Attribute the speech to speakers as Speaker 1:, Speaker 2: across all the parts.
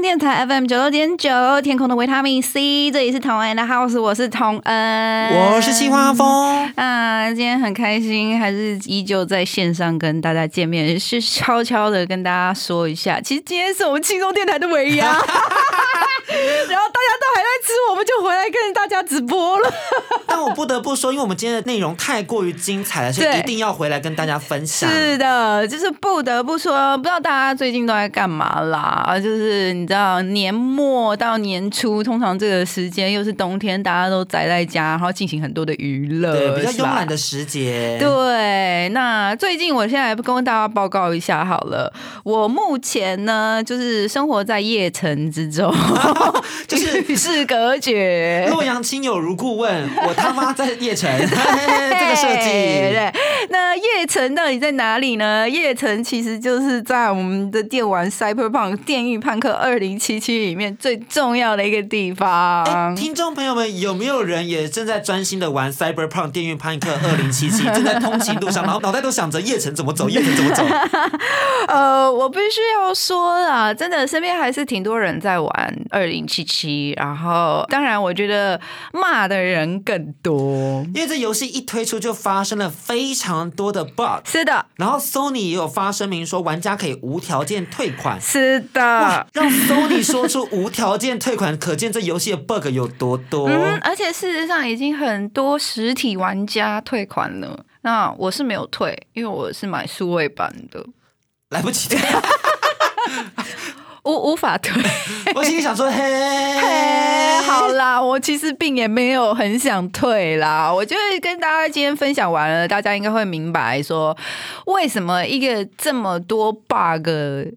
Speaker 1: 电台 FM 九六点九，天空的维他命 C，这里是同恩的 House，我是童恩，
Speaker 2: 我是西花风，
Speaker 1: 啊，今天很开心，还是依旧在线上跟大家见面，是悄悄的跟大家说一下，其实今天是我们轻松电台的尾牙，然后大家都还在吃，我们就回来跟大家直播了。
Speaker 2: 但我不得不说，因为我们今天的内容太过于精彩了，所以一定要回来跟大家分享。
Speaker 1: 是的，就是不得不说，不知道大家最近都在干嘛啦？就是你知道年末到年初，通常这个时间又是冬天，大家都宅在家，然后进行很多的娱乐，
Speaker 2: 对，比较慵懒的时节。
Speaker 1: 对，那最近我现在跟大家报告一下好了，我目前呢就是生活在夜城之中，
Speaker 2: 就是
Speaker 1: 与世隔绝。
Speaker 2: 洛阳亲友如故问，我他妈在夜城，这个设计。
Speaker 1: 对，那夜城到底在哪里呢？夜城其实就是在我们的电玩 Cyberpunk 电狱判客二零七七里面最重要的一个地
Speaker 2: 哎
Speaker 1: 方。
Speaker 2: 听众朋友们，有没有人也正在专心的玩 Cyberpunk 电运潘克二零七七，正在通勤路上，然后脑袋都想着叶城怎么走，叶城怎么走？
Speaker 1: 呃，我必须要说啦，真的身边还是挺多人在玩二零七七，然后当然我觉得骂的人更多。
Speaker 2: 因为这游戏一推出就发生了非常多的 bug，
Speaker 1: 是的，
Speaker 2: 然后 Sony 也有发声明说玩家可以无条件退款。
Speaker 1: 是的。
Speaker 2: 让 Sony 说出无条件退款，可见这游戏的 bug 有多多。
Speaker 1: 嗯，而且事实上已经很多实体玩家退款了。那我是没有退，因为我是买数位版的，
Speaker 2: 来不及退，
Speaker 1: 无无法退。
Speaker 2: 我心里想说，嘿，
Speaker 1: 嘿，好啦，我其实并也没有很想退啦。我觉得跟大家今天分享完了，大家应该会明白说，为什么一个这么多 bug，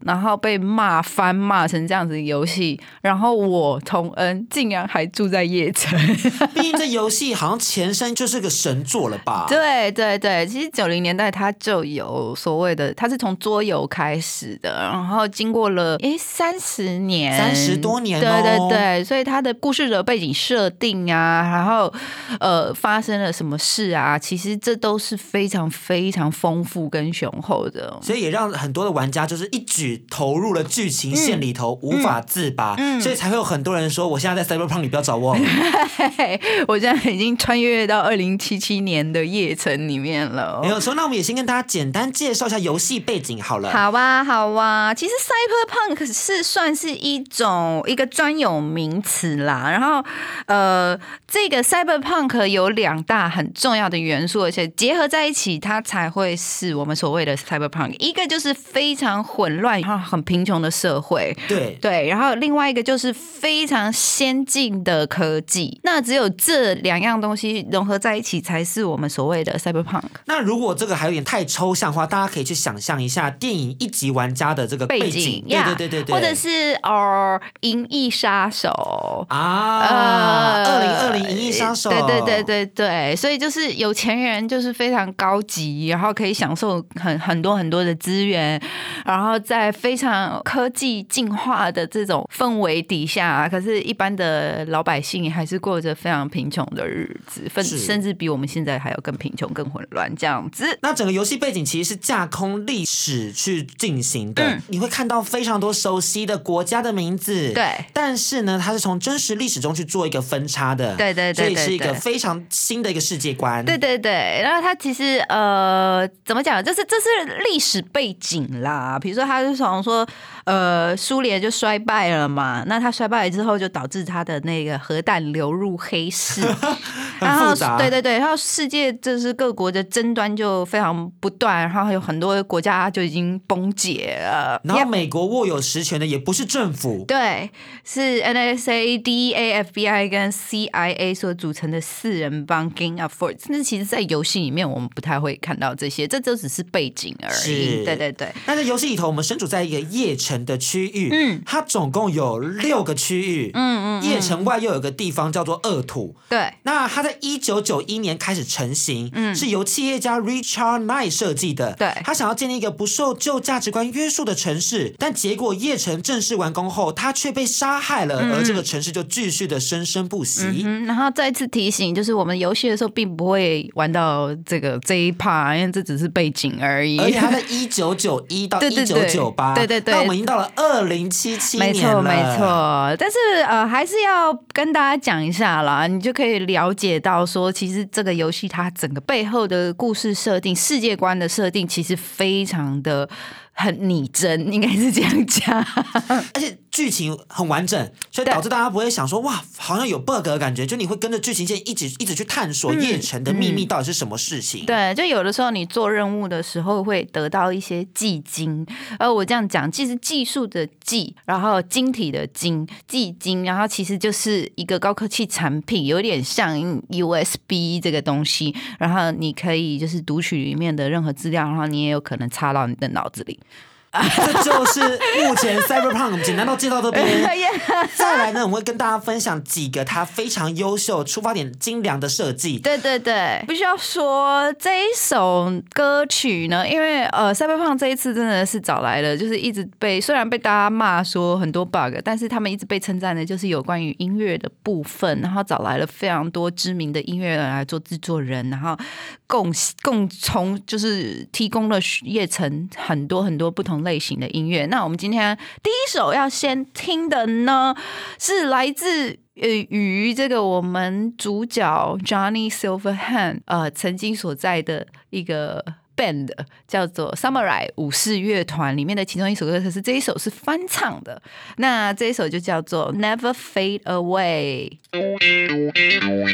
Speaker 1: 然后被骂翻骂成这样子的游戏，然后我童恩竟然还住在夜城。
Speaker 2: 毕竟这游戏好像前身就是个神作了吧？
Speaker 1: 对对对，其实九零年代它就有所谓的，它是从桌游开始的，然后经过了诶三十年，
Speaker 2: 三十多年
Speaker 1: 对
Speaker 2: 哦
Speaker 1: 对对，所以他的故事的背景设定啊，然后呃发生了什么事啊，其实这都是非常非常丰富跟雄厚的。
Speaker 2: 所以也让很多的玩家就是一举投入了剧情线里头，无法自拔，
Speaker 1: 嗯
Speaker 2: 所以才会有很多人说，我现在在 Cyberpunk 里不要找我。
Speaker 1: 我现在已经穿越到二零七七年的夜城里面了
Speaker 2: 没。有错，那我们也先跟大家简单介绍一下游戏背景好了。
Speaker 1: 好啊，好啊。其实 cyberpunk 是算是一种一个专有名词啦。然后，呃，这个 cyberpunk 有两大很重要的元素，而且结合在一起，它才会是我们所谓的 cyberpunk。一个就是非常混乱、然后很贫穷的社会，
Speaker 2: 对，
Speaker 1: 对，然后另外一个就是非常先进的科技。那只有这两样东西融合在一起，才是我们所谓的 cyberpunk。
Speaker 2: 那如果这个还有点太抽象的话，大家可以去想象一下电影一级玩家的这个背
Speaker 1: 背
Speaker 2: 景，
Speaker 1: 景，
Speaker 2: 对
Speaker 1: 呀
Speaker 2: 对对对对，
Speaker 1: 或者是哦，银翼杀手。
Speaker 2: 啊，二零二零银翼杀手，
Speaker 1: 对对对对对，所以就是有钱人就是非常高级，然后可以享受很很多很多的资源，然后在非常科技进化的这种氛围底下，可是一般的老百姓还是过着非常贫穷的日子，甚
Speaker 2: 是
Speaker 1: 甚至比我们现在还要更贫穷、更混乱这样子。
Speaker 2: 那整个游戏背景其实是架空历史去进行的，
Speaker 1: 嗯
Speaker 2: 你会看到非常多熟熟悉的国家的名字。
Speaker 1: 对
Speaker 2: 但是呢，它是从真实历史中去做一个分叉的。
Speaker 1: 对对对
Speaker 2: 所以是一个非常新的一个世界观。
Speaker 1: 对对对，然后它其实呃，怎么讲？就是这是历史背景啦。比如说，它是从说呃，苏联就衰败了嘛，那他衰败了之后，就导致他的那个核弹流入黑市，然后对对对，然后世界就是各国的争端就非常不断，然后有很多国家就已经崩解了。
Speaker 2: 然后美国握有实权的也不是政府，
Speaker 1: 对，是 NSA、DEA、FBI 跟 CIA 所组成的四人帮 Gang of Four。但是其实，在游戏里面我们不太会看到这些，这就只是背景而已。对对对，
Speaker 2: 但在游戏里头，我们身处在一个夜城的区域，嗯，它总共有六个区域，嗯嗯，叶城外又有个地方叫做恶土。
Speaker 1: 对，
Speaker 2: 那它在一九九一年开始成型，嗯，是由企业家 Richard Knight 设计的。
Speaker 1: 对
Speaker 2: 他想要建立一个不受旧价值观约束的城市，但结果叶城正式完工后，他却被杀害了，而这个城市就继续的生生不息。
Speaker 1: 嗯，然后再次提醒，就是我们游戏的时候并不会玩到这个这一 part，因为这只是背景而已。
Speaker 2: 而且它在一九九一到 一九
Speaker 1: 对对对
Speaker 2: 九八，
Speaker 1: 对对对
Speaker 2: 那我们已经到了二零七七
Speaker 1: 没
Speaker 2: 年了，
Speaker 1: 错，没。错。但是呃，还是要跟大家讲一下啦，你就可以了解到说，其实这个游戏它整个背后的故事设定、世界观的设定，其实非常的很拟真，应该是这样讲。
Speaker 2: 而且剧情很完整，所以导致大家不会想说哇，好像有 bug 的感觉，就你会跟着剧情线一直一直去探索
Speaker 1: 嗯
Speaker 2: 夜城的秘密到底是什么事情。
Speaker 1: 对，就有的时候你做任务的时候会得到一些技金，而我这样讲，既是技术的技，然后晶体的晶，技金，然后其实就是一个高科技产品，有点像 USB 这个东西，然后你可以就是读取里面的任何资料，然后你也有可能插到你的脑子里。
Speaker 2: 这就是目前 Cyberpunk 简单到介绍这边。再来呢，我们会跟大家分享几个它非常优秀、出发点精良的设计。
Speaker 1: 对对对，必须要说这一首歌曲呢，因为呃，Cyberpunk 这一次真的是找来了，就是一直被虽然被大家骂说很多 bug，但是他们一直被称赞的就是有关于音乐的部分，然后找来了非常多知名的音乐人来做制作人，然后共共从就是提供了叶城很多很多不同类型的音乐。那我们今天第一首要先听的呢，是来自。呃，与这个我们主角 Johnny Silverhand 呃曾经所在的一个 band 叫做 Samurai 武士乐团里面的其中一首歌，可是这一首是翻唱的。那这一首就叫做 Never Fade Away。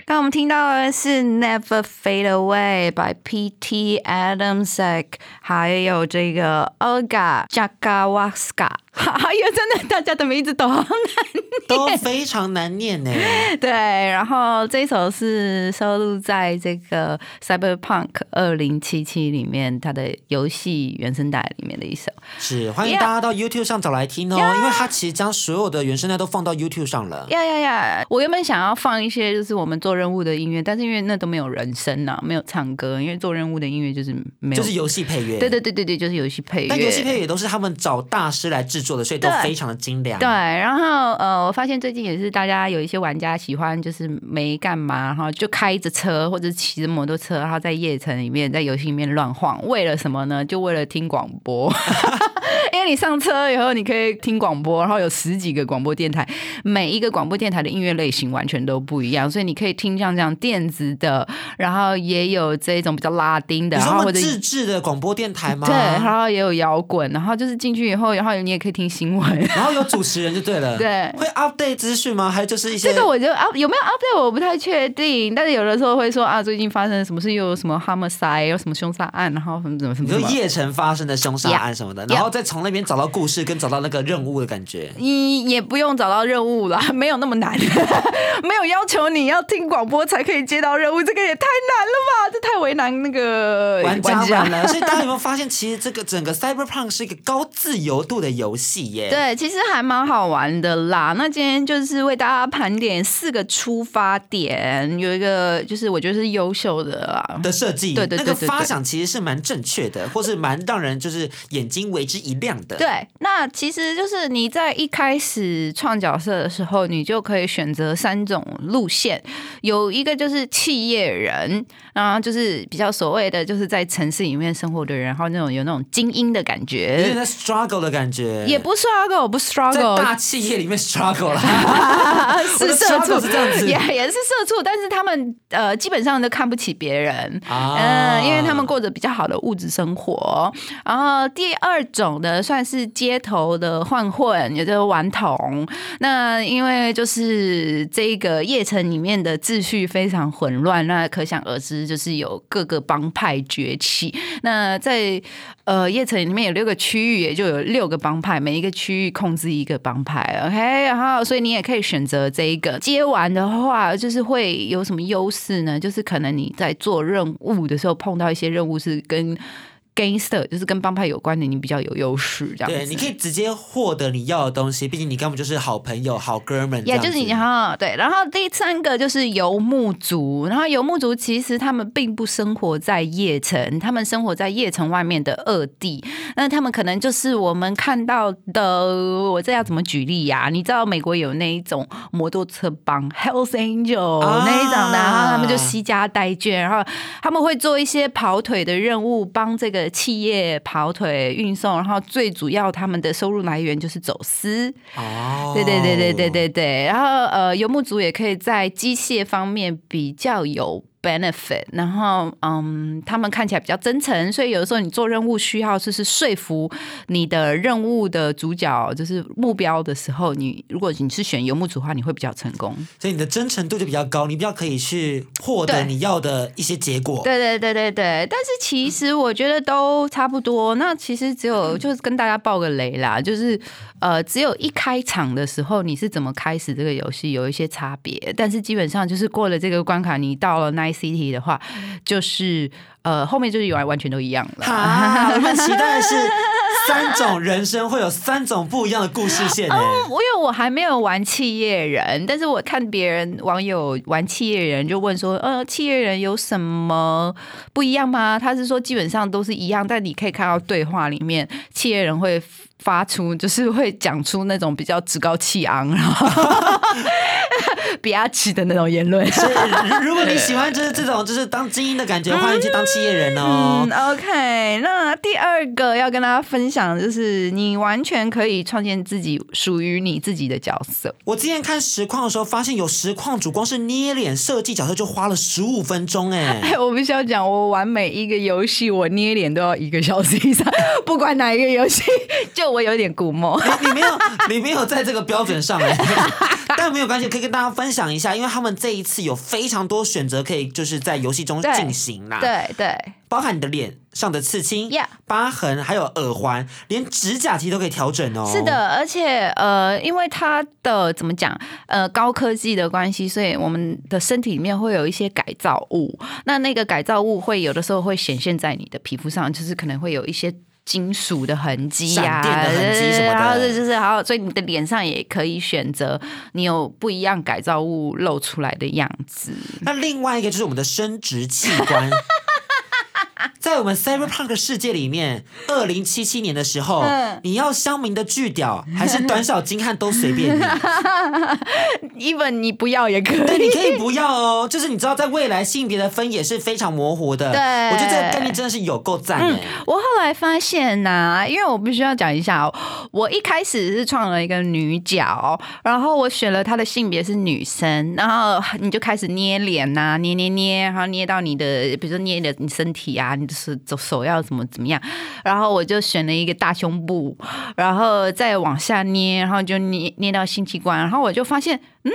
Speaker 1: 刚我们听到的是 Never Fade Away by P.T. Adamsek，还有这个 Olga Jakawaska，哎呀真的大家的名字都好难
Speaker 2: 都非常难念呢。
Speaker 1: 对，然后这首是收录在这个 Cyberpunk 二零七七里面，它的游戏原声带里面的一首。
Speaker 2: 是，欢迎大家到 YouTube 上找来听哦因为它其实将所有的原声带都放到 YouTube 上了。
Speaker 1: 呀呀呀！我原本想要放一些就是我们做任务的音乐，但是因为那都没有人声呐、没有唱歌，因为做任务的音乐就是没有，
Speaker 2: 就是游戏配乐，
Speaker 1: 对对对对对，就是游戏配乐。
Speaker 2: 但游戏配乐都是他们找大师来制作的，所以都非常的精良。
Speaker 1: 对，然后呃，我发现最近也是大家有一些玩家喜欢，就是没干嘛，然后就开着车或者骑着摩托车，然后在夜城里面，在游戏里面乱晃，为了什么呢？就为了听广播。因为你上车以后，你可以听广播，然后有十几个广播电台，每一个广播电台的音乐类型完全都不一样，所以你可以听像这样电子的，然后也有这种比较拉丁的，
Speaker 2: 你
Speaker 1: 然后
Speaker 2: 自制的广播电台吗？
Speaker 1: 对，然后也有摇滚，然后就是进去以后，然后你也可以听新闻。
Speaker 2: 然后有主持人就对了。
Speaker 1: 对
Speaker 2: 会 update 资讯吗？还有就是一些
Speaker 1: 这个我觉得啊，有没有 update 我不太确定，但是有的时候会说啊，最近发生什么事，又有什么 homicide，有什么凶杀案，然后什么什么什么什么。
Speaker 2: 你说夜城发生的凶杀案什么的
Speaker 1: Yeah.
Speaker 2: 然后再从那边找到故事，跟找到那个任务的感觉。
Speaker 1: 你也不用找到任务啦，没有那么难，没有要求你要听广播才可以接到任务，这个也太难了吧？这太为难那个
Speaker 2: 玩家了，所以大家有没有发现，其实这个整个 Cyberpunk 是一个高自由度的游戏耶？，
Speaker 1: 对，其实还蛮好玩的啦。那今天就是为大家盘点四个出发点，有一个就是我觉得是优秀的啦。
Speaker 2: 的设计，
Speaker 1: 对对对
Speaker 2: 那个发想其实是蛮正确的，或是蛮让人就是眼睛为之一亮的。
Speaker 1: 对，那其实就是你在一开始创角色的时候，你就可以选择三种路线，有一个就是企业人，然后就是比较所谓的就是在城市里面生活的人，然后那种有那种精英的感
Speaker 2: 有
Speaker 1: 觉
Speaker 2: 点。在 struggle 的感觉，
Speaker 1: 也不 struggle，不 struggle，
Speaker 2: 大企业里面 struggle 啦。
Speaker 1: 是社畜
Speaker 2: 是这样子
Speaker 1: 也也是社畜，但是他们呃基本上都看不起别人，
Speaker 2: 啊
Speaker 1: 嗯，因为他们过着比较好的物质生活。然后第二种算是街头的混混，也就是顽童。那因为就是这个夜城里面的秩序非常混乱，那可想而知，就是有各个帮派崛起。那在呃夜城里面有六个区域，也就有六个帮派，每一个区域控制一个帮派。OK，然后所以你也可以选择这一个。接完的话，就是会有什么优势呢？就是可能你在做任务的时候碰到一些任务是跟 gangster，就是跟帮派有关的，你比较有优势。这样，
Speaker 2: 对，你可以直接获得你要的东西，毕竟你根本就是好朋友、好哥们。
Speaker 1: 也就是你哈对，然后第三个就是游牧族，然后游牧族其实他们并不生活在夜城，他们生活在夜城外面的二地，那他们可能就是我们看到的，我这要怎么举例呀、你知道美国有那一种摩托车帮 Hells Angel、
Speaker 2: 啊
Speaker 1: 那一种的，然后他们就惜家带眷，然后他们会做一些跑腿的任务，帮这个企业跑腿运送，然后最主要他们的收入来源就是走私。
Speaker 2: 哦，
Speaker 1: 对对对对对对对，然后呃，游牧族也可以在机械方面比较有 benefit，然后嗯，他们看起来比较真诚，所以有的时候你做任务需要就是说服你的任务的主角，就是目标的时候，你如果你是选游牧族的话，你会比较成功。
Speaker 2: 所以你的真诚度就比较高，你比较可以去获得你要的一些结果。
Speaker 1: 对对对对对，但是其实我觉得都差不多。那其实只有就是跟大家爆个雷啦，就是呃，只有一开场的时候你是怎么开始这个游戏有一些差别，但是基本上就是过了这个关卡，你到了 Night City 的话，就是呃后面就是完完全都一样了。
Speaker 2: 我们期待的是三种人生会有三种不一样的故事线哦。
Speaker 1: 我因为我还没有玩企业人，但是我看别人网友玩企业人，就问说，呃，企业人有什么不一样吗？他是说基本上都是一样，但你可以看到对话里面，企业人会发出，就是会讲出那种比较趾高气昂，然后 比亚奇的那种言论。
Speaker 2: 所以，如如果你喜欢就是这种就是当精英的感觉，欢迎去当企业人哦
Speaker 1: 嗯。，OK，那第二个要跟大家分享的就是，你完全可以创建自己属于你自己的角色。
Speaker 2: 我之前看实况的时候，发现有实况主光是捏脸设计角色就花了十五分钟哎。
Speaker 1: 哎，我必须要讲，我玩每一个游戏，我捏脸都要一个小时以上，不管哪一个游戏，就我有点古墨。
Speaker 2: 你你没有，你没有在这个标准上哎，但没有关系，可以跟大家分享一下，因为他们这一次有非常多选择可以就是在游戏中进行啦，
Speaker 1: 对对，
Speaker 2: 包含你的脸上的刺青、疤痕，还有耳环，连指甲其实都可以调整哦。
Speaker 1: 是，的，而且呃，因为它的怎么讲，呃，高科技的关系，所以我们的身体里面会有一些改造物。那那个改造物会有的时候会显现在你的皮肤上，就是可能会有一些。金属的痕迹呀、
Speaker 2: 闪电的痕迹什么的
Speaker 1: 然后这就是，然后所以你的脸上也可以选择你有不一样改造物露出来的样子。
Speaker 2: 那另外一个就是我们的生殖器官。在我们 Cyberpunk 的世界里面，二零七七年的时候，
Speaker 1: 嗯
Speaker 2: 你要香明的巨屌还是短小精悍都随便你，
Speaker 1: even 你不要也可以
Speaker 2: 对，
Speaker 1: 以。
Speaker 2: 你可以不要哦。就是你知道，在未来性别的分野是非常模糊的。
Speaker 1: 对
Speaker 2: 我觉得这个概念真的是有够赞哎。
Speaker 1: 我后来发现呐、因为我必须要讲一下哦，我一开始是创了一个女角，然后我选了她的性别是女生，然后你就开始捏脸呐、捏捏捏，然后捏到你的，比如说捏你的你身体啊，你的是手手要怎么怎么样，然后我就选了一个大胸部，然后再往下捏，然后就捏捏到性器官，然后我就发现，嗯，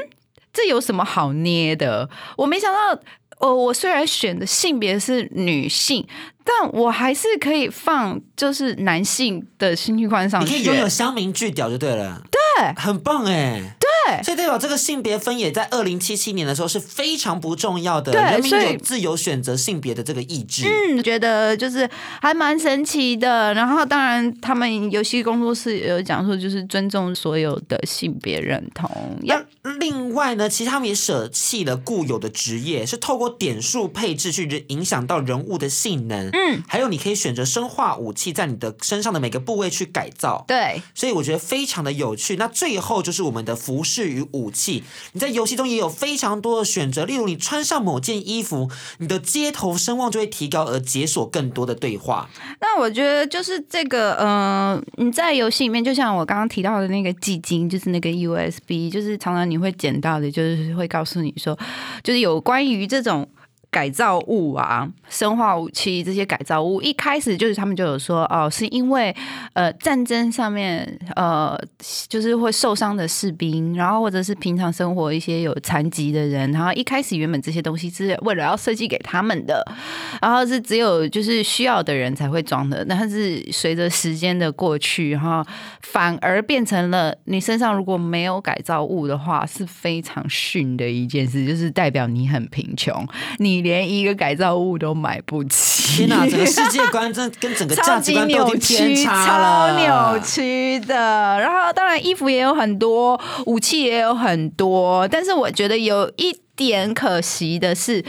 Speaker 1: 这有什么好捏的？我没想到。哦，我虽然选的性别是女性，但我还是可以放就是男性的性器官上去。
Speaker 2: 你可以拥有香明巨屌就对了。对，很棒哎。
Speaker 1: 对
Speaker 2: 所以代表这个性别分野在二零七七年的时候是非常不重要的，
Speaker 1: 对
Speaker 2: 人民有自由选择性别的这个意志。
Speaker 1: 嗯，觉得就是还蛮神奇的。然后，当然，他们游戏工作室也有讲说，就是尊重所有的性别认同。要
Speaker 2: 那另外呢，其实他们也舍弃了固有的职业，是透过点数配置去影响到人物的性能。
Speaker 1: 嗯，
Speaker 2: 还有你可以选择生化武器在你的身上的每个部位去改造。
Speaker 1: 对，
Speaker 2: 所以我觉得非常的有趣。那最后就是我们的服饰与武器，你在游戏中也有非常多的选择，例如你穿上某件衣服，你的街头声望就会提高，而解锁更多的对话。
Speaker 1: 那我觉得就是这个，呃，你在游戏里面，就像我刚刚提到的那个基金，就是那个 USB，就是常常你会捡到的，就是会告诉你说，就是有关于这种。改造物啊，生化武器这些改造物，一开始就是他们就有说哦，是因为呃战争上面呃就是会受伤的士兵，然后或者是平常生活一些有残疾的人，然后一开始原本这些东西是为了要设计给他们的，然后是只有就是需要的人才会装的，但是随着时间的过去，然后反而变成了你身上如果没有改造物的话，是非常逊的一件事，就是代表你很贫穷，你连一个改造物都买不起。
Speaker 2: 天哪，整个世界观真跟整个价值观都偏差
Speaker 1: 超
Speaker 2: 了，
Speaker 1: 扭曲的。然后当然衣服也有很多，武器也有很多，但是我觉得有一点可惜的是。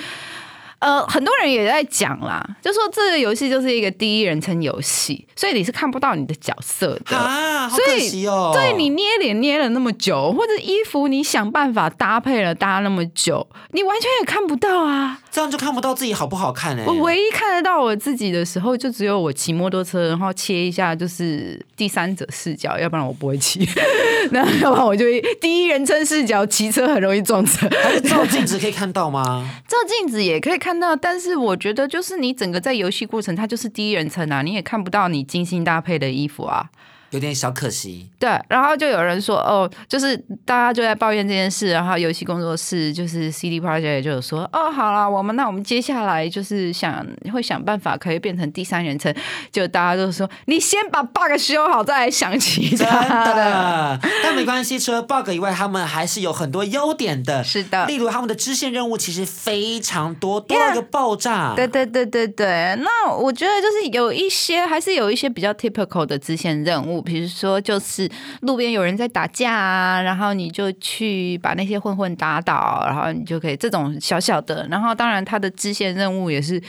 Speaker 1: 呃，很多人也在讲啦，就说这个游戏就是一个第一人称游戏，所以你是看不到你的角色的。
Speaker 2: 啊，好
Speaker 1: 所
Speaker 2: 可
Speaker 1: 以
Speaker 2: 惜哦。
Speaker 1: 对你捏脸捏了那么久，或者衣服你想办法搭配了搭那么久，你完全也看不到啊！
Speaker 2: 这样就看不到自己好不好看哎、
Speaker 1: 我唯一看得到我自己的时候，就只有我骑摩托车，然后切一下就是第三者视角，要不然我不会骑。那要不然我就第一人称视角骑车，很容易撞车。
Speaker 2: 还是照镜子可以看到吗？
Speaker 1: 照镜子也可以看到，但是我觉得就是你整个在游戏过程，它就是第一人称啊，你也看不到你精心搭配的衣服啊。
Speaker 2: 有点小可惜。
Speaker 1: 对，然后就有人说，哦，就是大家就在抱怨这件事，然后游戏工作室就是 CD Project 就有说，哦，好了，我们那我们接下来就是想会想办法可以变成第三人称，就大家都说，你先把 bug 修好，再来想其
Speaker 2: 真
Speaker 1: 他的。
Speaker 2: 的，但没关系，除了 bug 以外，他们还是有很多优点的。
Speaker 1: 是的
Speaker 2: 例如他们的支线任务其实非常多，多到一个爆炸。
Speaker 1: 对对对对对，那我觉得就是有一些还是有一些比较 typical 的支线任务，比如说就是路边有人在打架啊，然后你就去把那些混混打倒，然后你就可以这种小小的，然后当然它的支线任务也是。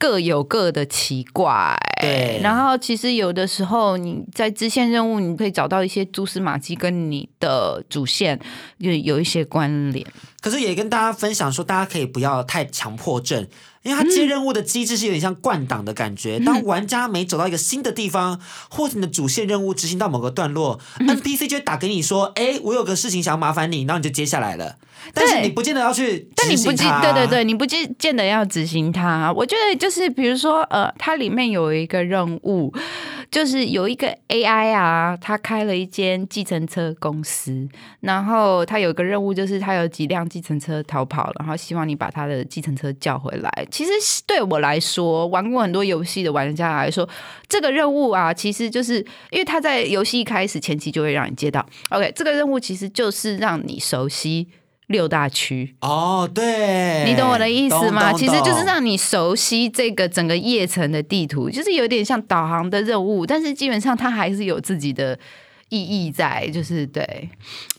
Speaker 1: 各有各的奇怪，
Speaker 2: 对
Speaker 1: 然后其实有的时候你在支线任务，你可以找到一些蛛丝马迹跟你的主线有有一些关联。
Speaker 2: 可是也跟大家分享说，大家可以不要太强迫症，因为它接任务的机制是有点像灌档的感觉。当玩家每走到一个新的地方，或者你的主线任务执行到某个段落、n p c 就会打给你说：“哎，我有个事情想要麻烦你。”然后你就接下来了。但是你不见得要去
Speaker 1: 但你不对对对，你不见见得要执行它。我觉得就是比如说，呃，它里面有一个任务，就是有一个 AI 啊，他开了一间计程车公司，然后他有个任务，就是他有几辆计程车逃跑了，然后希望你把他的计程车叫回来。其实对我来说，玩过很多游戏的玩家来说，这个任务啊，其实就是因为他在游戏一开始前期就会让你接到，OK，这个任务其实就是让你熟悉。六大区，
Speaker 2: 哦，对，
Speaker 1: 你懂我的意思吗？其实就是。让你熟悉这个整个夜城的地图，就是有点像导航的任务，但是基本上它还是有自己的意义在，就是对。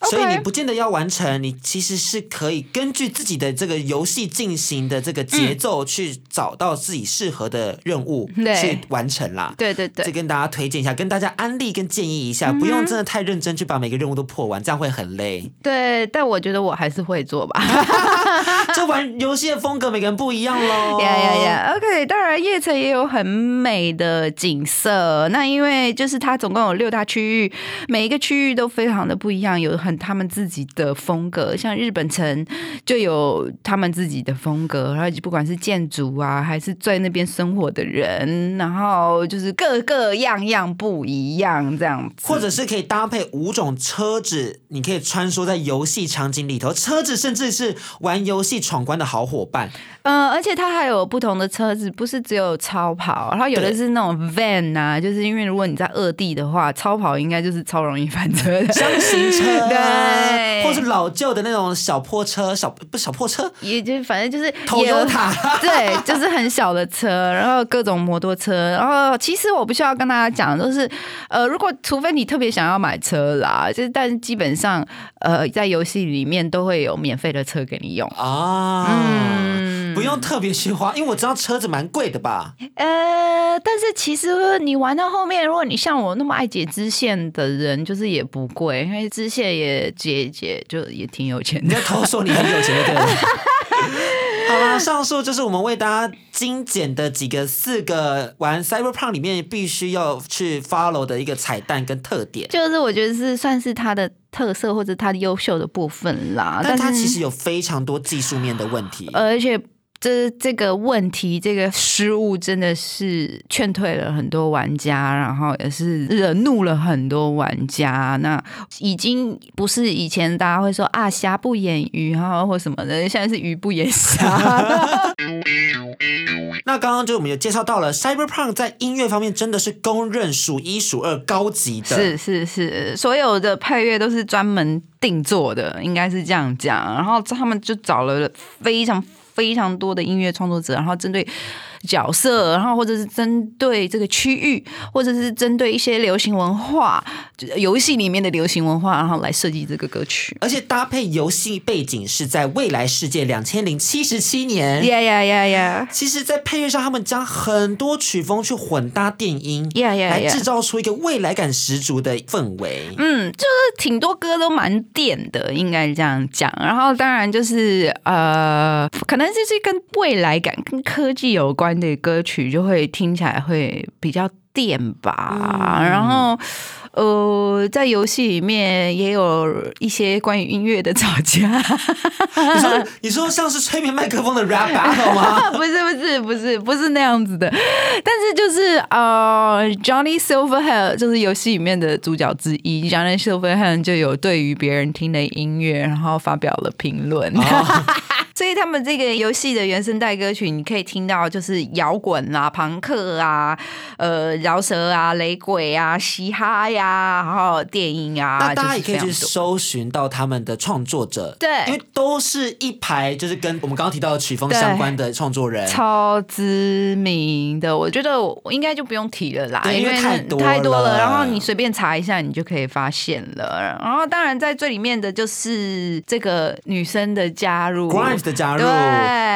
Speaker 2: 所以你不见得要完成，你其实是可以根据自己的这个游戏进行的这个节奏，去找到自己适合的任务
Speaker 1: 对
Speaker 2: 去完成啦。
Speaker 1: 对对对
Speaker 2: 这，跟大家推荐一下，跟大家安利跟建议一下，不用真的太认真去把每个任务都破完，这样会很累。
Speaker 1: 对，但我觉得我还是会做吧。
Speaker 2: 这玩游戏的风格每个人不一样喽。
Speaker 1: 呀呀呀！OK，当然夜城也有很美的景色。那因为就是它总共有六大区域，每一个区域都非常的不一样，有很他们自己的风格。像日本城就有他们自己的风格，然后不管是建筑啊，还是在那边生活的人，然后就是各个样样不一样这样子。
Speaker 2: 或者是可以搭配五种车子，你可以穿梭在游戏场景里头。车子甚至是玩游戏闯关的好伙伴。
Speaker 1: 嗯，而且它还有不同的车子，不是只有超跑，然后有的是那种 van 啊，就是因为如果你在二地的话，超跑应该就是超容易翻车的。
Speaker 2: 箱型车、啊，
Speaker 1: 对
Speaker 2: 或是老旧的那种小破车，小不小破车，
Speaker 1: 也就反正就是也
Speaker 2: Toyota
Speaker 1: 对，就是很小的车，然后各种摩托车，然后其实我不需要跟大家讲，就是呃，如果除非你特别想要买车啦，就是但是基本上呃，在游戏里面都会有免费的车给你用。
Speaker 2: 啊，
Speaker 1: 嗯
Speaker 2: 不用特别去花，因为我知道车子蛮贵的吧。
Speaker 1: 呃，但是其实你玩到后面，如果你像我那么爱解支线的人，就是也不贵，因为支线也解一解，就也挺有钱的
Speaker 2: 你在。偷说你很有钱，对不对？好啦，上述就是我们为大家精简的几个四个玩 Cyberpunk 里面必须要去 follow 的一个彩蛋跟特点。
Speaker 1: 就是我觉得是算是它的特色或者它的优秀的部分啦，
Speaker 2: 但它
Speaker 1: 是
Speaker 2: 其实有非常多技术面的问题。
Speaker 1: 而且这这个问题，这个失误真的是劝退了很多玩家，然后也是惹怒了很多玩家。那已经不是以前大家会说啊瑕不掩瑜哈或什么的，现在是鱼不掩瑕。
Speaker 2: 那刚刚就我们也介绍到了 Cyberpunk 在音乐方面真的是公认数一数二高级的。
Speaker 1: 是是是，所有的配乐都是专门定做的，应该是这样讲。然后他们就找了非常非常多的音乐创作者，然后针对角色，然后或者是针对这个区域，或者是针对一些流行文化，游戏里面的流行文化，然后来设计这个歌曲。
Speaker 2: 而且搭配游戏背景是在未来世界两千零七十七年。
Speaker 1: 呀呀呀呀！
Speaker 2: 其实，在配乐上，他们将很多曲风去混搭电音
Speaker 1: Yeah, yeah,
Speaker 2: 来制造出一个未来感十足的氛围。
Speaker 1: 嗯，就是挺多歌都蛮电的，应该这样讲。然后当然就是呃，可能就是跟未来感、跟科技有关的歌曲，就会听起来会比较电吧。然后呃，在游戏里面也有一些关于音乐的吵架。
Speaker 2: 你说，你说像是吹眠麦克风的 rap battle 吗？
Speaker 1: 不是不是不是不是那样子的，但是就是呃，Johnny Silverhand 就是游戏里面的主角之一，Johnny Silverhand 就有对于别人听的音乐，然后发表了评论。所以他们这个游戏的原声带歌曲，你可以听到就是摇滚啊、朋克啊、呃饶舌啊、雷鬼啊、嘻哈呀，然后电音啊，
Speaker 2: 那大家也可以去搜寻到他们的创作者，
Speaker 1: 对
Speaker 2: 因为都是一排就是跟我们刚刚提到的曲风相关的创作人。
Speaker 1: 超知名的，我觉得我应该就不用提了啦，
Speaker 2: 因为
Speaker 1: 为
Speaker 2: 太多
Speaker 1: 太多
Speaker 2: 了
Speaker 1: 了。然后你随便查一下，你就可以发现了。然后当然在最里面的就是这个女生的加入
Speaker 2: Grimes 的加入，
Speaker 1: 对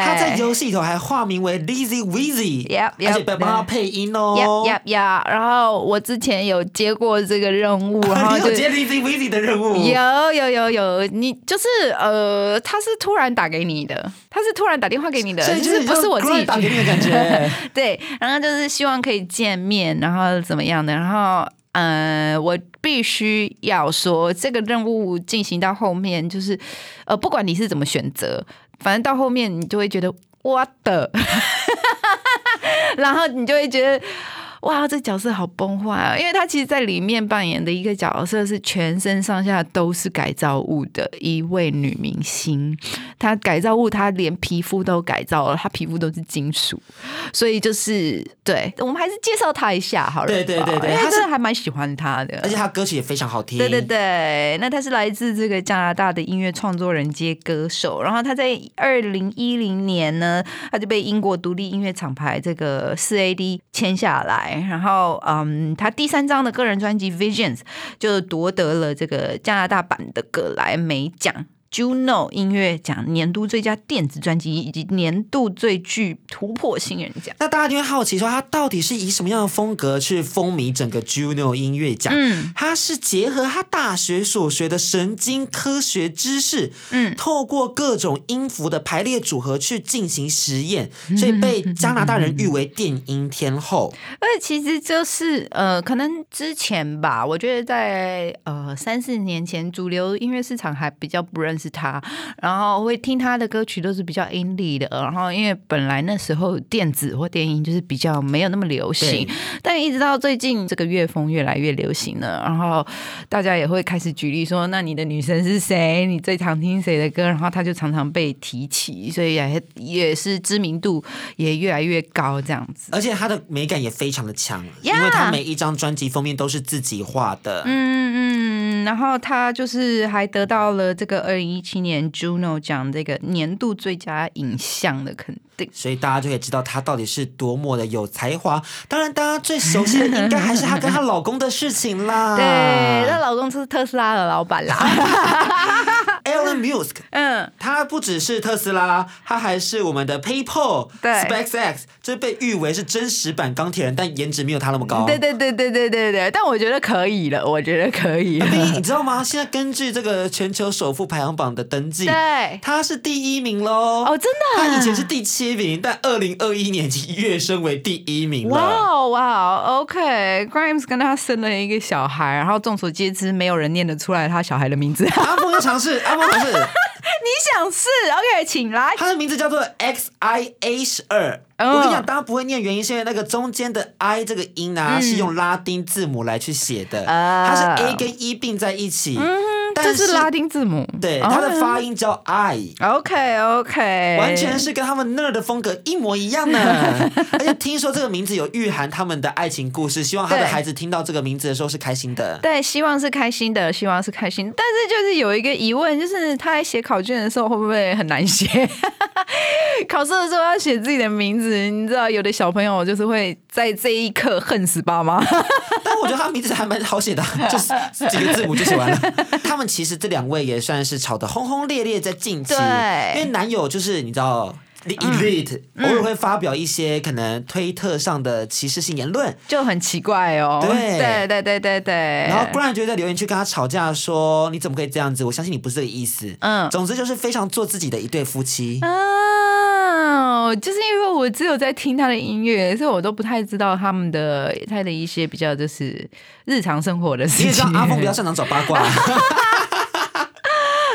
Speaker 2: 他在游戏里头还化名为 Lizzy Wizzy，Yep,
Speaker 1: yep,
Speaker 2: 而且被帮他配音哦。
Speaker 1: 呀呀呀！然后我之前有接过这个任务，然后
Speaker 2: 你有接 Lizzy Wizzy 的任务？
Speaker 1: 有有有有，你就是呃，他是突然打给你的，他是突然打电话给你的，
Speaker 2: 所以
Speaker 1: 就是不是我自己
Speaker 2: 打给你的感觉。
Speaker 1: 对，然后就是希望可以见面，然后怎么样的，然后。呃，我必须要说，这个任务进行到后面，就是呃，不管你是怎么选择，反正到后面你就会觉得我的，然后你就会觉得。哇，这角色好崩坏啊！因为他其实，在里面扮演的一个角色是全身上下都是改造物的一位女明星。她改造物，她连皮肤都改造了，她皮肤都是金属，所以就是对我们还是介绍她一下好了。
Speaker 2: 对对对对她是
Speaker 1: 因为真的还蛮喜欢她的，
Speaker 2: 而且她歌曲也非常好听。
Speaker 1: 对对对，那他是来自这个加拿大的音乐创作人兼歌手，然后他在二零一零年呢，他就被英国独立音乐厂牌这个四 AD 签下来，然后嗯，他第三张的个人专辑《Visions》就夺得了这个加拿大版的格莱美奖。Juno 音乐奖年度最佳电子专辑以及年度最具突破新人奖。
Speaker 2: 那大家就会好奇说，他到底是以什么样的风格去风靡整个 Juno 音乐奖？
Speaker 1: 嗯
Speaker 2: 他是结合他大学所学的神经科学知识，
Speaker 1: 嗯
Speaker 2: 透过各种音符的排列组合去进行实验，所以被加拿大人誉为电音天后。
Speaker 1: 而且其实就是呃，可能之前吧，我觉得在呃三四年前，主流音乐市场还比较不认识他，然后会听他的歌曲都是比较 indie 的，然后因为本来那时候电子或电音就是比较没有那么流行，但一直到最近这个乐风越来越流行了，然后大家也会开始举例说，那你的女神是谁？你最常听谁的歌？然后他就常常被提起，所以也也是知名度也越来越高这样子。
Speaker 2: 而且他的美感也非常的强因为他每一张专辑封面都是自己画的。
Speaker 1: 嗯嗯嗯，然后他就是还得到了这个二零一七年 Juno 奖这个年度最佳影像的肯定。
Speaker 2: 所以大家就可以知道他到底是多么的有才华。当然，大家最熟悉的应该还是她跟她老公的事情啦。
Speaker 1: 对，她老公是特斯拉的老板啦。
Speaker 2: Elon Musk，
Speaker 1: 嗯，
Speaker 2: 他不只是特斯拉，他还是我们的 PayPal、
Speaker 1: 对
Speaker 2: SpaceX，这被誉为是真实版钢铁人，但颜值没有他那么高。
Speaker 1: 对对对对对对对，但我觉得可以了，我觉得可以了。
Speaker 2: 毕竟你知道吗？现在根据这个全球首富排行榜的登记，
Speaker 1: 对，
Speaker 2: 他是第一名喽。
Speaker 1: 哦，真的啊，
Speaker 2: 他以前是第七名，但二零二一年已经跃升为第一名
Speaker 1: 哇哇哦，OK，Grimes 跟他生了一个小孩，然后众所皆知，没有人念得出来他小孩的名字。
Speaker 2: 阿峰要尝试，阿峰尝试，
Speaker 1: 想试？OK，请来。
Speaker 2: 他的名字叫做 X I A 十二。
Speaker 1: 嗯
Speaker 2: 我跟你讲，大家不会念原因，是因为那个中间的 I 这个音啊，是用拉丁字母来去写的，
Speaker 1: 啊
Speaker 2: 它是 A 跟 E 并在一起，但
Speaker 1: 这是拉丁字母，
Speaker 2: 对，
Speaker 1: 哦
Speaker 2: 它的发音叫 I。
Speaker 1: OK OK，
Speaker 2: 完全是跟他们那儿的风格一模一样呢，而且听说这个名字有蕴含他们的爱情故事，希望他的孩子听到这个名字的时候是开心的。
Speaker 1: 对，希望是开心的，希望是开心。但是就是有一个疑问，就是他在写考卷的时候会不会很难写？考试的时候要写自己的名字，你知道，有的小朋友就是会在这一刻恨死爸妈。
Speaker 2: 但我觉得他名字还蛮好写的，就是几个字母就写完了。他们其实这两位也算是吵得轰轰烈烈，在近期，因为男友就是你知道。Elite、偶尔会发表一些可能推特上的歧视性言论，
Speaker 1: 就很奇怪哦。
Speaker 2: 对
Speaker 1: 对对对对对。
Speaker 2: 然后 Brian 就在留言区跟他吵架说：“你怎么可以这样子？我相信你不是这个意思。”
Speaker 1: 嗯
Speaker 2: 总之就是非常做自己的一对夫妻。
Speaker 1: 哦，就是因为我只有在听他的音乐，所以我都不太知道他们的他的一些比较就是日常生活的事情。
Speaker 2: 你也知道阿峰比较擅长找八卦，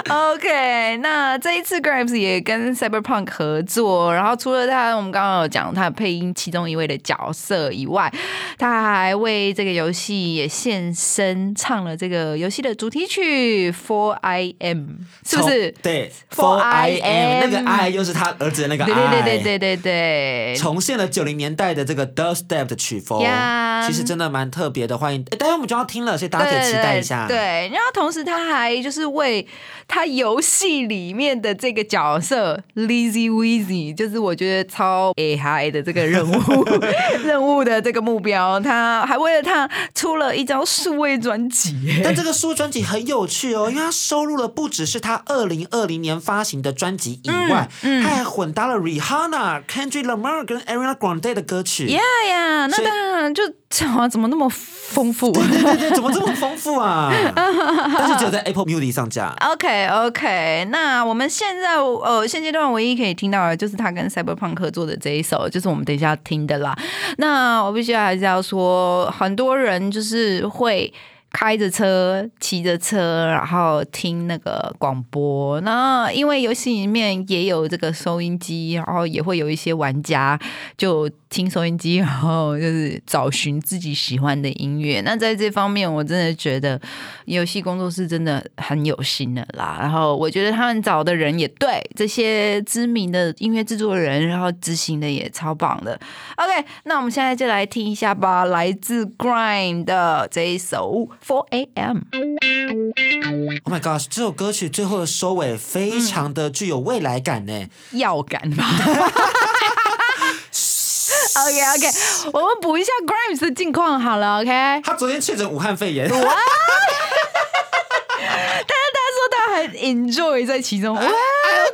Speaker 1: OK，那这一次 Grimes 也跟 Cyberpunk 合作，然后除了他我们刚刚有讲他的配音其中一位的角色以外，他还为这个游戏也现身唱了这个游戏的主题曲 For I Am，是不是？
Speaker 2: 对
Speaker 1: For I
Speaker 2: am 那个 I 又是他儿子的那个 I，
Speaker 1: 对对对对对对对。
Speaker 2: 重现了九零年代的这个 dubstep 的曲风
Speaker 1: 呀
Speaker 2: 其实真的蛮特别的。欢迎，诶待会我们就要听了，所以大家可以期待一下。
Speaker 1: 对，对然后同时他还就是为他游戏里面的这个角色 Lizzy Weezy，就是我觉得超 A 嗨的这个任务 任务的这个目标，他还为了他出了一张数位专辑耶。
Speaker 2: 但这个数位专辑很有趣哦，因为他收录了不只是他二零二零年发行的专辑以外，
Speaker 1: 嗯
Speaker 2: 它还混搭了 Rihanna、Kendrick Lamar 跟 Ariana Grande 的歌曲。
Speaker 1: 呀呀，那当然就怎怎么那么丰富
Speaker 2: 对对对，怎么这么丰富啊？但是只有在 Apple Music 上架。
Speaker 1: OK OK，那我们现在呃现阶段唯一可以听到的就是他跟 Cyberpunk 合作的这一首，就是我们等一下要听的啦。那我必须还是要说，很多人就是会。开着车、骑着车，然后听那个广播。那因为游戏里面也有这个收音机，然后也会有一些玩家就听收音机，然后就是找寻自己喜欢的音乐。那在这方面，我真的觉得游戏工作室真的很有心的啦。然后我觉得他们找的人也对，这些知名的音乐制作人，然后执行的也超棒的。OK，那我们现在就来听一下吧，来自 Grind 的这一首 Four A.M。
Speaker 2: Oh my gosh，这首歌曲最后的收尾非常的具有未来感呢。
Speaker 1: 要感吧。OK OK，我们补一下 Grimes 的近况好了。OK，
Speaker 2: 他昨天确诊武汉肺炎，
Speaker 1: 但是他说他很 enjoy 在其中，哇，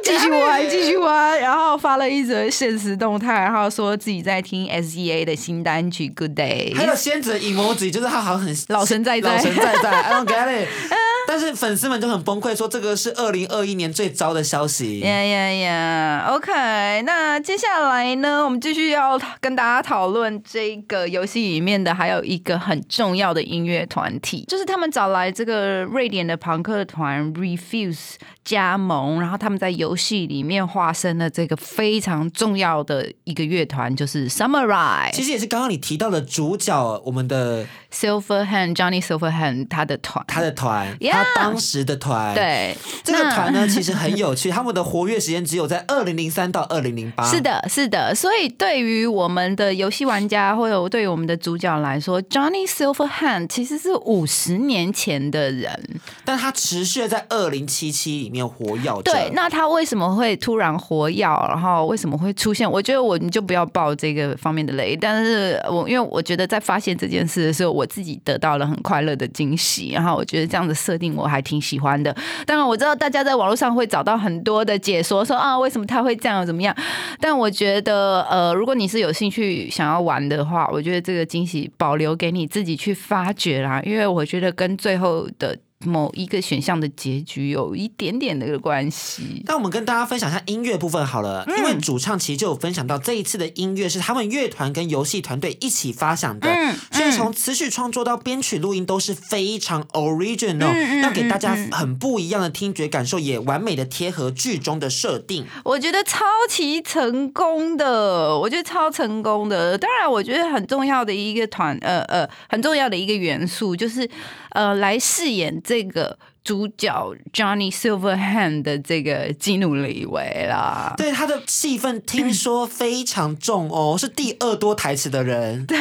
Speaker 1: 继续玩，继续玩，然后发了一则现实动态，然后说自己在听 S.E.A 的新单曲 Good Day，
Speaker 2: 还有仙子的 emoji，就是他好像很
Speaker 1: 老神在在
Speaker 2: 老神在在，I don't get it。但是粉丝们就很崩溃，说这个是二零二一年最糟的消息。
Speaker 1: 呀呀呀！OK，那接下来呢，我们继续要跟大家讨论这个游戏里面的还有一个很重要的音乐团体，就是他们找来这个瑞典的朋克团 Refuse 加盟，然后他们在游戏里面化身了这个非常重要的一个乐团，就是 Samurai。
Speaker 2: 其实也是刚刚你提到的主角，我们的
Speaker 1: Silverhand Johnny Silverhand 他的团，
Speaker 2: 他的团他当时的团，，
Speaker 1: 对。
Speaker 2: 这个团呢其实很有趣，他们的活跃时间只有在二零零三到二零零八，
Speaker 1: 是，的，是的，所以对于我们的游戏玩家，或者对于我们的主角来说，Johnny Silverhand 其实是五十年前的人。
Speaker 2: 但他持续地在二零七七里面活跃，
Speaker 1: 对，那他为什么会突然活跃？然后为什么会出现？我觉得我你就不要爆这个方面的雷，但是我因为我觉得在发现这件事的时候，我我自己得到了很快乐的惊喜，然后我觉得这样的设定我还挺喜欢的。当然我知道大家在网络上会找到很多的解说，说啊为什么他会这样怎么样？但我觉得呃，如果你是有兴趣想要玩的话，我觉得这个惊喜保留给你自己去发掘啦，因为我觉得跟最后的。某一个选项的结局有一点点的关系。
Speaker 2: 那我们跟大家分享一下音乐部分好了，
Speaker 1: 嗯
Speaker 2: 因为主唱其实就有分享到这一次的音乐是他们乐团跟游戏团队一起发想的，
Speaker 1: 嗯
Speaker 2: 所以从词曲创作到编曲录音都是非常 original，、要给大家很不一样的听觉感受，也完美的贴合剧中的设定。
Speaker 1: 我觉得超级成功的，我觉得超成功的。当然，我觉得很重要的一个团，呃呃，很重要的一个元素就是，呃，来饰演这个主角 Johnny Silverhand 的这个基努里维啦。
Speaker 2: 对他的戏份听说非常重哦，是第二多台词的人。对，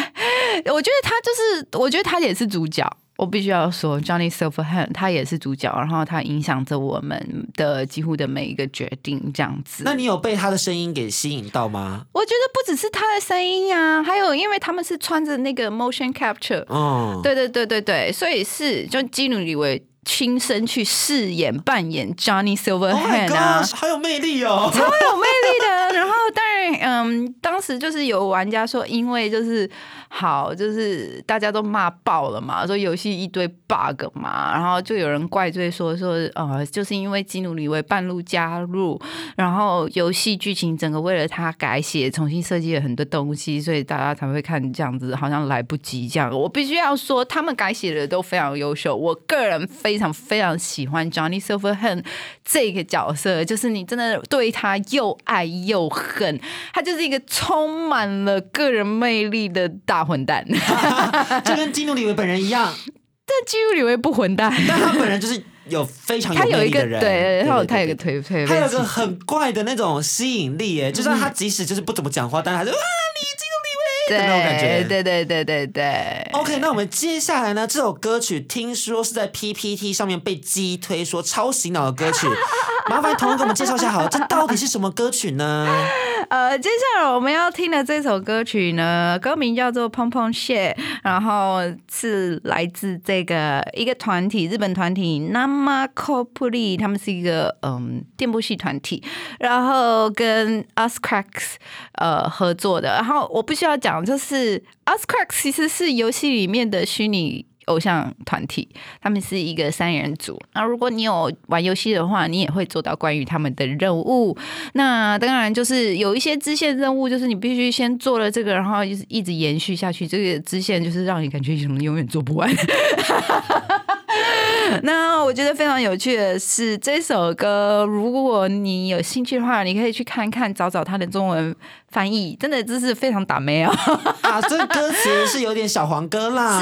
Speaker 1: 我觉得他就是，我觉得他也是主角。我必须要说，Johnny Silverhand 他也是主角，然后他影响着我们的几乎的每一个决定，这样子。
Speaker 2: 那你有被他的声音给吸引到吗？
Speaker 1: 我觉得不只是他的声音啊，还有因为他们是穿着那个 motion capture，
Speaker 2: 嗯，
Speaker 1: 对对对对对，所以是就基努里维亲身去饰演扮演 Johnny
Speaker 2: Oh
Speaker 1: Silverhand 啊。
Speaker 2: 好有魅力哦！
Speaker 1: 超有魅力的，然后当然，嗯，当时就是有玩家说，因为就是好，就是大家都骂爆了嘛，说游戏一堆 bug 嘛，然后就有人怪罪说说，呃，就是因为基努里维半路加入，然后游戏剧情整个为了他改写，重新设计了很多东西，所以大家才会看这样子，好像来不及这样。我必须要说，他们改写的都非常优秀，我个人非常非常喜欢 Johnny Silverhand 这个角色，就是你真的对他又爱又恨，他就是一个充满了个人魅力的大混蛋。
Speaker 2: 就跟基努里维本人一样，
Speaker 1: 但基努里维不混蛋，
Speaker 2: 但他本人就是有非常
Speaker 1: 他有一个
Speaker 2: 魅力的人，
Speaker 1: 对，他有他有个
Speaker 2: 对。
Speaker 1: 推推，
Speaker 2: 他有个很怪的那种吸引力，哎，就算他即使就是不怎么讲话，但是还是啊，你基努里维的那种感觉。
Speaker 1: 对对对对对对。
Speaker 2: OK，那我们接下来呢？这首歌曲听说是在 PPT 上面被击推，说超洗脑的歌曲。麻烦同仁给我们介绍一下，好了，这到底是什么歌曲呢？
Speaker 1: 呃，接下来我们要听的这首歌曲呢，歌名叫做《砰砰 shit》，然后是来自这个一个团体，日本团体 Nama Kopuri，他们是一个嗯电波系团体，然后跟 Us Cracks 呃合作的。然后我不需要讲，就是 Us Cracks 其实是游戏里面的虚拟。偶像团体，他们是一个三人组。那如果你有玩游戏的话，你也会做到关于他们的任务。那当然就是有一些支线任务，就是你必须先做了这个，然后就是一直延续下去。这个支线就是让你感觉什么永远做不完。那我觉得非常有趣的是，这首歌，如果你有兴趣的话，你可以去看看，找找它的中文翻译，真的这是非常打妹哦。
Speaker 2: 啊，这歌词是有点小黄歌啦，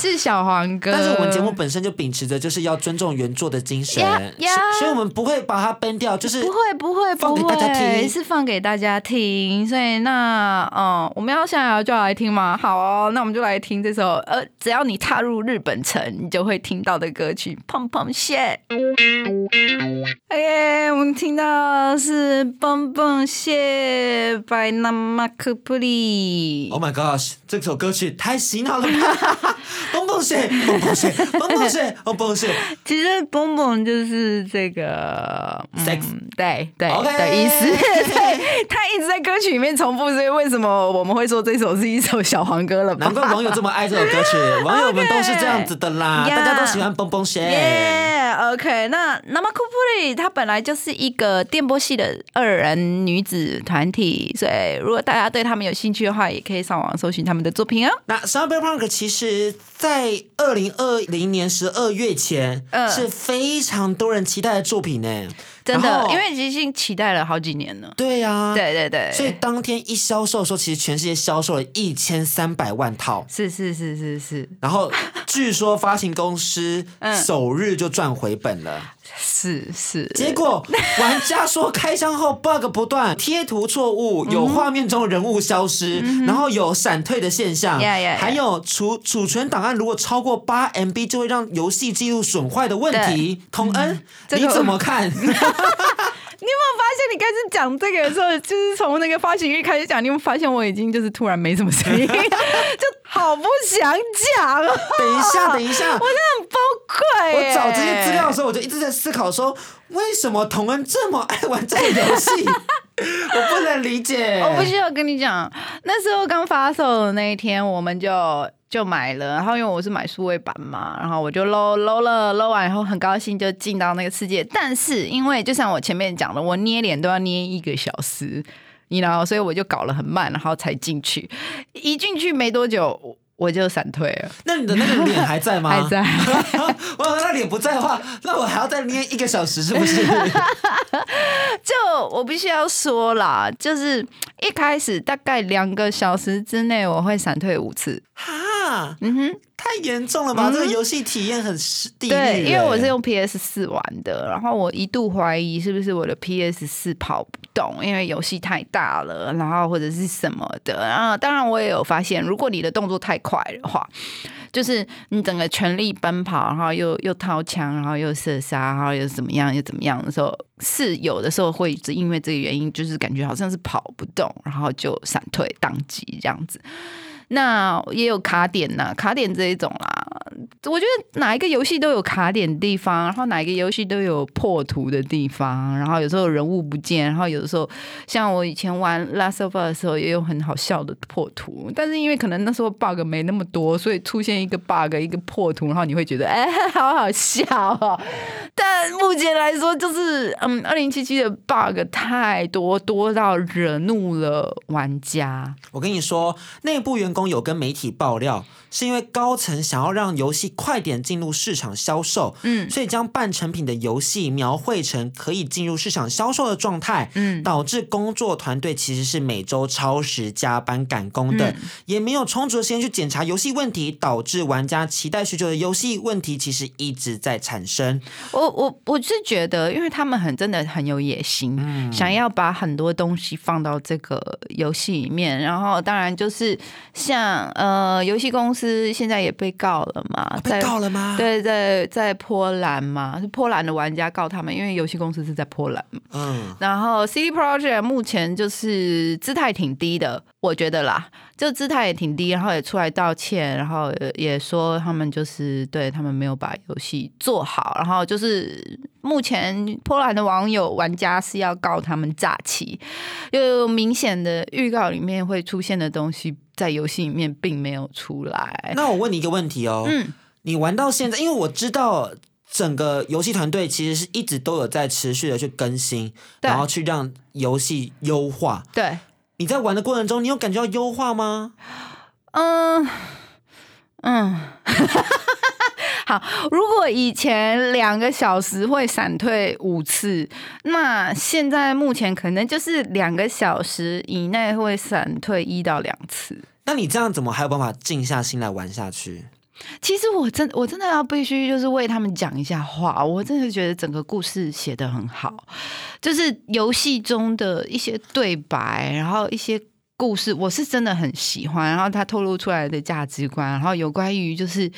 Speaker 1: 是是小黄歌，
Speaker 2: 但是我们节目本身就秉持着就是要尊重原作的精神，
Speaker 1: 呀呀
Speaker 2: 所所以我们不会把它崩掉，就是
Speaker 1: 不会不会
Speaker 2: 放
Speaker 1: 不
Speaker 2: 给大家
Speaker 1: 会，
Speaker 2: 听
Speaker 1: 是放给大家听。所以那嗯，我们要现在就要来听吗？好哦，那我们就来听这首呃，只要你踏入日本城，你就会听到的歌曲《砰砰蟹》。OK，我们听到的是《蹦蹦蟹》
Speaker 2: Oh my gosh，这首歌曲太洗脑了吧！蹦蹦鞋，蹦蹦鞋，蹦蹦鞋，蹦蹦鞋。
Speaker 1: 其实“蹦蹦”就是这个、嗯
Speaker 2: Sex
Speaker 1: 对对
Speaker 2: OK
Speaker 1: 的意思。对，他一直在歌曲里面重复，所以为什么我们会说这首是一首小黄歌了吧
Speaker 2: 难？怪网友这么爱这首歌曲，网友们都是这样子的啦
Speaker 1: Yeah
Speaker 2: 大家都喜欢蹦蹦鞋。
Speaker 1: Yeah，OK，那 Namakupuri 它本来就是一个电波系的二人女子团体，所以如果大家对他们有兴趣的话，也可以上网搜寻他们的作品哦。
Speaker 2: 那 Cyberpunk 其实，在二零二零年十二月前，
Speaker 1: 嗯
Speaker 2: 是非常多人期待的作品呢。
Speaker 1: 真的，因为已经期待了好几年了。
Speaker 2: 对呀、
Speaker 1: 对对对，
Speaker 2: 所以当天一销售的时候，其实全世界销售了一千三百万套。
Speaker 1: 是是是是是。
Speaker 2: 然后据说发行公司
Speaker 1: 嗯。
Speaker 2: 首日就赚回本了，
Speaker 1: 是是，
Speaker 2: 结果玩家说开箱后 bug 不断，贴图错误，有画面中人物消失，然后有闪退的现象，
Speaker 1: 嗯 Yeah, yeah, yeah.
Speaker 2: 还有储储存档案如果超过八 MB 就会让游戏记录损坏的问题。童恩，
Speaker 1: 这个
Speaker 2: 你怎么看？
Speaker 1: 你有没有发现，你开始讲这个的时候，就是从那个发行日开始讲，你有没有发现我已经就是突然没什么声音，就好不想讲了，
Speaker 2: 等一下，等一下，我真的
Speaker 1: 很崩溃耶。
Speaker 2: 我找这些资料的时候，我就一直在思考说，为什么童恩这么爱玩这个游戏？我不能理解。
Speaker 1: 我不需要跟你讲，那时候刚发售的那一天，我们就就买了，然后因为我是买数位版嘛，然后我就搂搂了，搂完以后很高兴就进到那个世界。但是因为就像我前面讲的，我捏脸都要捏一个小时，你知道，所以我就搞了很慢，然后才进去。一进去没多久，我我就闪退了，
Speaker 2: 那你的那个脸还在吗？
Speaker 1: 还在。
Speaker 2: 我那脸不在的话，那我还要再捏一个小时，是不是？
Speaker 1: 就我必须要说啦，就是一开始大概两个小时之内，我会闪退五次。
Speaker 2: 哈，
Speaker 1: 嗯哼。
Speaker 2: 太严重了吧？这个游戏体验很是地狱欸。
Speaker 1: 对，因为我是用 PS 四玩的，然后我一度怀疑是不是我的 PS 四跑不动，因为游戏太大了，然后或者是什么的。然后当然我也有发现，如果你的动作太快的话，就是你整个全力奔跑，然后又又掏枪，然后又射杀，然后又怎么样又怎么样的时候，是有的时候会只因为这个原因，就是感觉好像是跑不动，然后就闪退宕机这样子。那也有卡点呐、卡点这一种啦。我觉得哪一个游戏都有卡点地方，然后哪一个游戏都有破图的地方，然后有时候人物不见，然后有的时候像我以前玩 Last of Us 的时候也有很好笑的破图，但是因为可能那时候 bug 没那么多，所以出现一个 bug 一个破图，然后你会觉得哎、好好笑哦。但目前来说，就是嗯，二零七七的 bug 太多，多到惹怒了玩家。
Speaker 2: 我跟你说，内部员工有跟媒体爆料，是因为高层想要让游戏快点进入市场销售，
Speaker 1: 嗯
Speaker 2: 所以将半成品的游戏描绘成可以进入市场销售的状态，
Speaker 1: 嗯
Speaker 2: 导致工作团队其实是每周超时加班赶工的，
Speaker 1: 嗯
Speaker 2: 也没有充足的时间去检查游戏问题，导致玩家期待许久的游戏问题其实一直在产生。
Speaker 1: 我我我是觉得，因为他们很真的很有野心，
Speaker 2: 嗯
Speaker 1: 想要把很多东西放到这个游戏里面，然后当然就是像呃，游戏公司现在也被告了嘛，
Speaker 2: 啊被告了吗？，
Speaker 1: 对，在在波兰嘛，是波兰的玩家告他们，因为游戏公司是在波兰嘛。
Speaker 2: 嗯，
Speaker 1: 然后 CD Project 目前就是姿态挺低的，我觉得啦，就姿态也挺低，然后也出来道歉，然后也也说他们就是对他们没有把游戏做好，然后就是目前波兰的网友玩家是要告他们诈欺，有明显的预告里面会出现的东西，在游戏里面并没有出来。
Speaker 2: 那我问你一个问题哦，
Speaker 1: 嗯，
Speaker 2: 你玩到现在，因为我知道整个游戏团队其实是一直都有在持续的去更新，然后去让游戏优化。
Speaker 1: 对，
Speaker 2: 你在玩的过程中，你有感觉到优化吗？
Speaker 1: 嗯嗯，好。如果以前两个小时会闪退五次，那现在目前可能就是两个小时以内会闪退一到两次。
Speaker 2: 那你这样怎么还有办法静下心来玩下去？
Speaker 1: 其实我真我真的要必须就是为他们讲一下话，我真的觉得整个故事写得很好，就是游戏中的一些对白，然后一些故事，我是真的很喜欢。然后他透露出来的价值观，然后有关于就是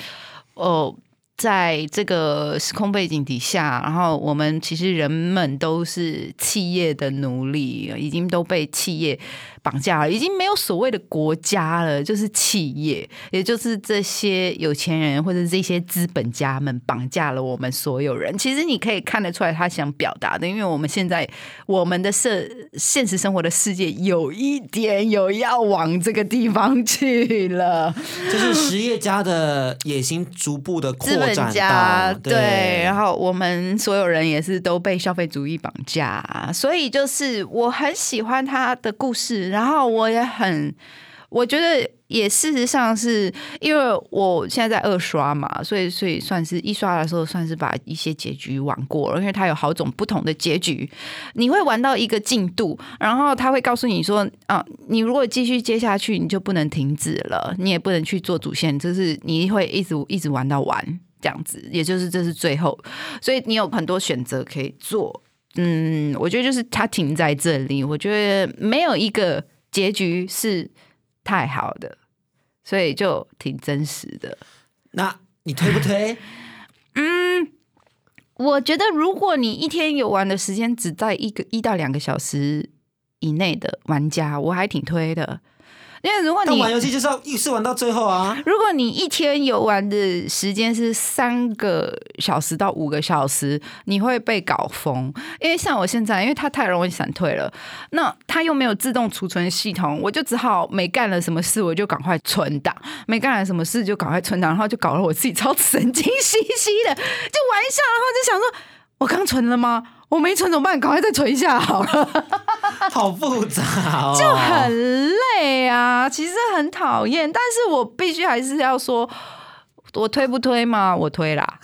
Speaker 1: 哦。在这个时空背景底下，然后我们其实人们都是企业的奴隶，已经都被企业绑架了，已经没有所谓的国家了，就是企业，也就是这些有钱人或者这些资本家们绑架了我们所有人。其实你可以看得出来，他想表达的，因为我们现在我们的社现实生活的世界有一点有要往这个地方去了。
Speaker 2: 就是实业家的野心逐步的扩
Speaker 1: 资本
Speaker 2: 展
Speaker 1: 家
Speaker 2: 到
Speaker 1: 对，然后我们所有人也是都被消费主义绑架，所以就是我很喜欢他的故事，然后我也很，我觉得也事实上是因为我现在在二刷嘛，所以所以算是一刷的时候算是把一些结局玩过了，因为它有好种不同的结局，你会玩到一个进度，然后他会告诉你说啊，你如果继续接下去，你就不能停止了，你也不能去做主线，就是你会一直一直玩到完这样子，也就是这是最后，所以你有很多选择可以做。嗯，我觉得就是它停在这里，我觉得没有一个结局是太好的，所以就挺真实的。
Speaker 2: 那你推不推？
Speaker 1: 嗯我觉得如果你一天游玩的时间只在一个一到两个小时以内的玩家，我还挺推的。因为如果你
Speaker 2: 但玩游戏就是要一次玩到最后啊！
Speaker 1: 如果你一天游玩的时间是三个小时到五个小时，你会被搞疯。因为像我现在，因为它太容易闪退了，那它又没有自动储存系统，我就只好没干了什么事，我就赶快存档；没干了什么事就赶快存档，然后就搞得我自己超神经兮兮的，就玩一下，然后就想说，我刚存了吗？我没存怎么办？赶快再存一下好了。
Speaker 2: 好复杂哦，
Speaker 1: 就很累啊，其实很讨厌，但是我必须还是要说，我推不推嘛？我推啦，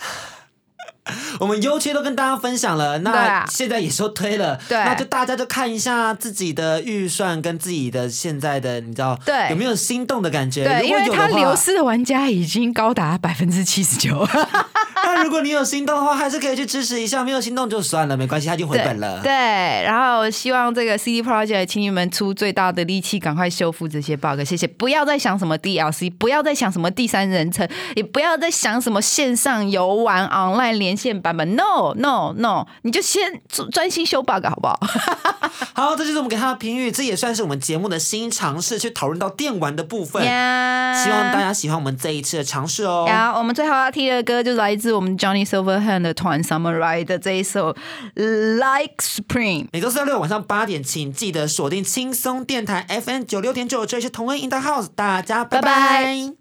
Speaker 2: 我们优缺都跟大家分享了，那现在也说推了，
Speaker 1: 对
Speaker 2: 那就大家就看一下自己的预算跟自己的现在的，你知道，
Speaker 1: 对
Speaker 2: 有没有心动的感觉？
Speaker 1: 对，因为
Speaker 2: 果有的话
Speaker 1: 它流，失的玩家已经高达百分之七十九，
Speaker 2: 那如果你有心动的话，还是可以去支持一下；没有心动就算了，没关系，他已经回本了。
Speaker 1: 对，然后希望这个 CD Project 请你们出最大的力气，赶快修复这些 bug，谢谢。不要再想什么 DLC，不要再想什么第三人称，也不要再想什么线上游玩 online 连线版本。No No No，你就先专心修 bug 好不好？
Speaker 2: 好，这就是我们给他的评语，这也算是我们节目的新尝试，去讨论到电玩的部分。
Speaker 1: 呀
Speaker 2: 希望大家喜欢我们这一次的尝试哦。
Speaker 1: 然后我们最后要听的歌就来自我们 Johnny Silverhand 的团 Summer Ride 的这一首《Like Spring》。
Speaker 2: 每周四到六晚上八点，请记得锁定轻松电台 FM 九六点九，这里是同恩 in the house，大家
Speaker 1: 拜
Speaker 2: 拜